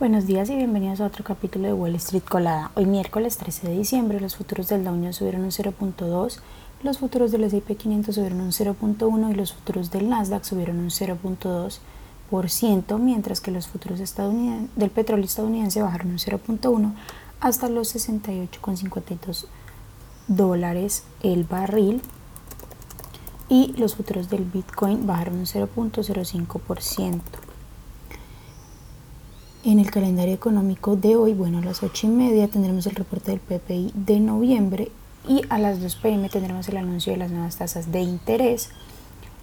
Buenos días y bienvenidos a otro capítulo de Wall Street Colada. Hoy miércoles 13 de diciembre los futuros del Dow subieron un 0.2, los futuros del S&P 500 subieron un 0.1 y los futuros del Nasdaq subieron un 0.2%, mientras que los futuros del petróleo estadounidense bajaron un 0.1 hasta los 68,52 dólares el barril y los futuros del Bitcoin bajaron un 0.05%. En el calendario económico de hoy, bueno, a las 8 y media tendremos el reporte del PPI de noviembre y a las 2 pm tendremos el anuncio de las nuevas tasas de interés.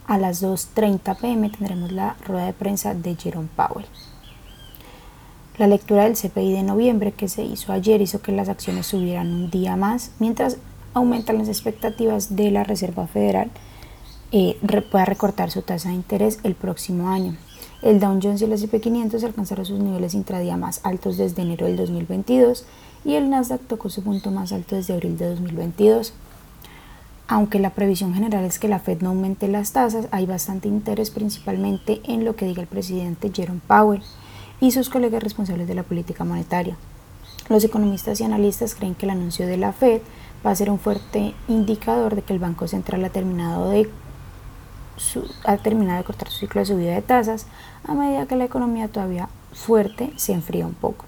A las 2.30 pm tendremos la rueda de prensa de Jerome Powell. La lectura del CPI de noviembre que se hizo ayer hizo que las acciones subieran un día más, mientras aumentan las expectativas de la Reserva Federal eh, pueda recortar su tasa de interés el próximo año. El Dow Jones y el S&P 500 alcanzaron sus niveles intradía más altos desde enero del 2022 y el Nasdaq tocó su punto más alto desde abril de 2022. Aunque la previsión general es que la Fed no aumente las tasas, hay bastante interés principalmente en lo que diga el presidente Jerome Powell y sus colegas responsables de la política monetaria. Los economistas y analistas creen que el anuncio de la Fed va a ser un fuerte indicador de que el Banco Central ha terminado de ha terminado de cortar su ciclo de subida de tasas a medida que la economía todavía fuerte se enfría un poco.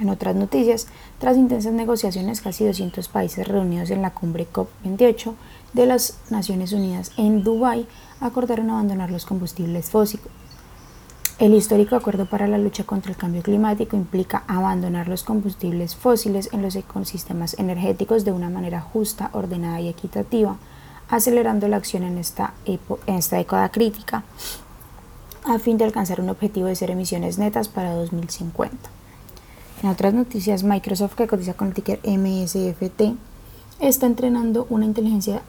En otras noticias, tras intensas negociaciones, casi 200 países reunidos en la cumbre COP28 de las Naciones Unidas en Dubái acordaron abandonar los combustibles fósiles. El histórico acuerdo para la lucha contra el cambio climático implica abandonar los combustibles fósiles en los ecosistemas energéticos de una manera justa, ordenada y equitativa, acelerando la acción en esta, en esta década crítica a fin de alcanzar un objetivo de cero emisiones netas para 2050. En otras noticias, Microsoft, que cotiza con el ticker MSFT, está entrenando una inteligencia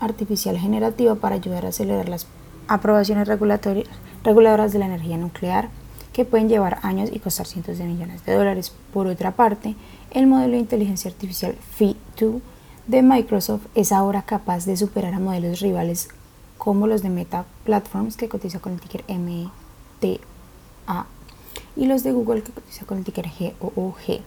artificial generativa para ayudar a acelerar las aprobaciones reguladoras de la energía nuclear, que pueden llevar años y costar cientos de millones de dólares. Por otra parte, el modelo de inteligencia artificial Phi-2 de Microsoft es ahora capaz de superar a modelos rivales como los de Meta Platforms que cotiza con el ticker MTA y los de Google que cotiza con el ticker GOOG.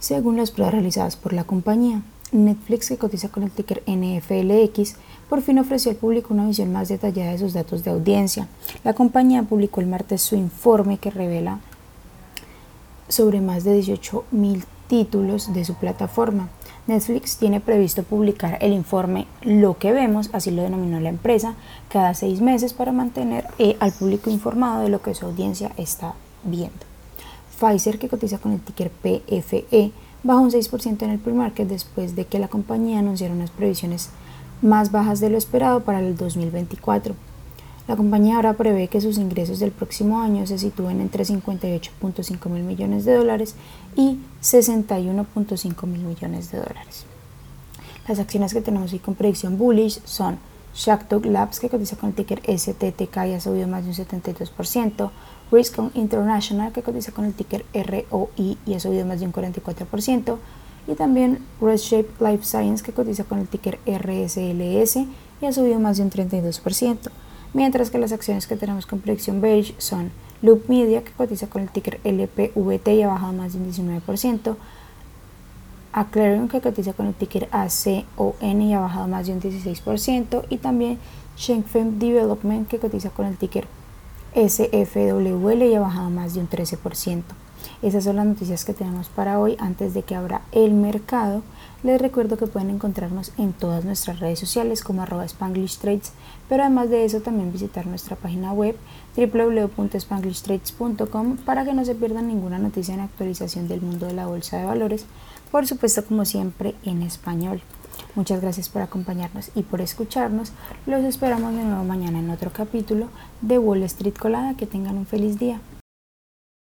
Según las pruebas realizadas por la compañía, Netflix que cotiza con el ticker NFLX por fin ofreció al público una visión más detallada de sus datos de audiencia. La compañía publicó el martes su informe que revela sobre más de 18.000 títulos de su plataforma. Netflix tiene previsto publicar el informe Lo que vemos, así lo denominó la empresa, cada seis meses para mantener eh, al público informado de lo que su audiencia está viendo. Pfizer, que cotiza con el ticker PFE, bajó un 6% en el pre-market después de que la compañía anunciara unas previsiones más bajas de lo esperado para el 2024. La compañía ahora prevé que sus ingresos del próximo año se sitúen entre 58.5 mil millones de dólares y 61.5 mil millones de dólares. Las acciones que tenemos hoy con predicción bullish son Shackdog Labs, que cotiza con el ticker STTK y ha subido más de un 72%, Riscon International, que cotiza con el ticker ROI y ha subido más de un 44%, y también Redshape Life Science, que cotiza con el ticker RSLS y ha subido más de un 32% mientras que las acciones que tenemos con predicción beige son Loop Media, que cotiza con el ticker LPVT y ha bajado más de un 19%, Aclarion, que cotiza con el ticker ACON y ha bajado más de un 16%, y también Shengfeng Development, que cotiza con el ticker SFWL y ha bajado más de un 13%. Esas son las noticias que tenemos para hoy antes de que abra el mercado. Les recuerdo que pueden encontrarnos en todas nuestras redes sociales como arroba Spanglish Trades, pero además de eso también visitar nuestra página web www.spanglishtrades.com para que no se pierdan ninguna noticia en actualización del mundo de la bolsa de valores, por supuesto como siempre en español. Muchas gracias por acompañarnos y por escucharnos. Los esperamos de nuevo mañana en otro capítulo de Wall Street Colada. Que tengan un feliz día.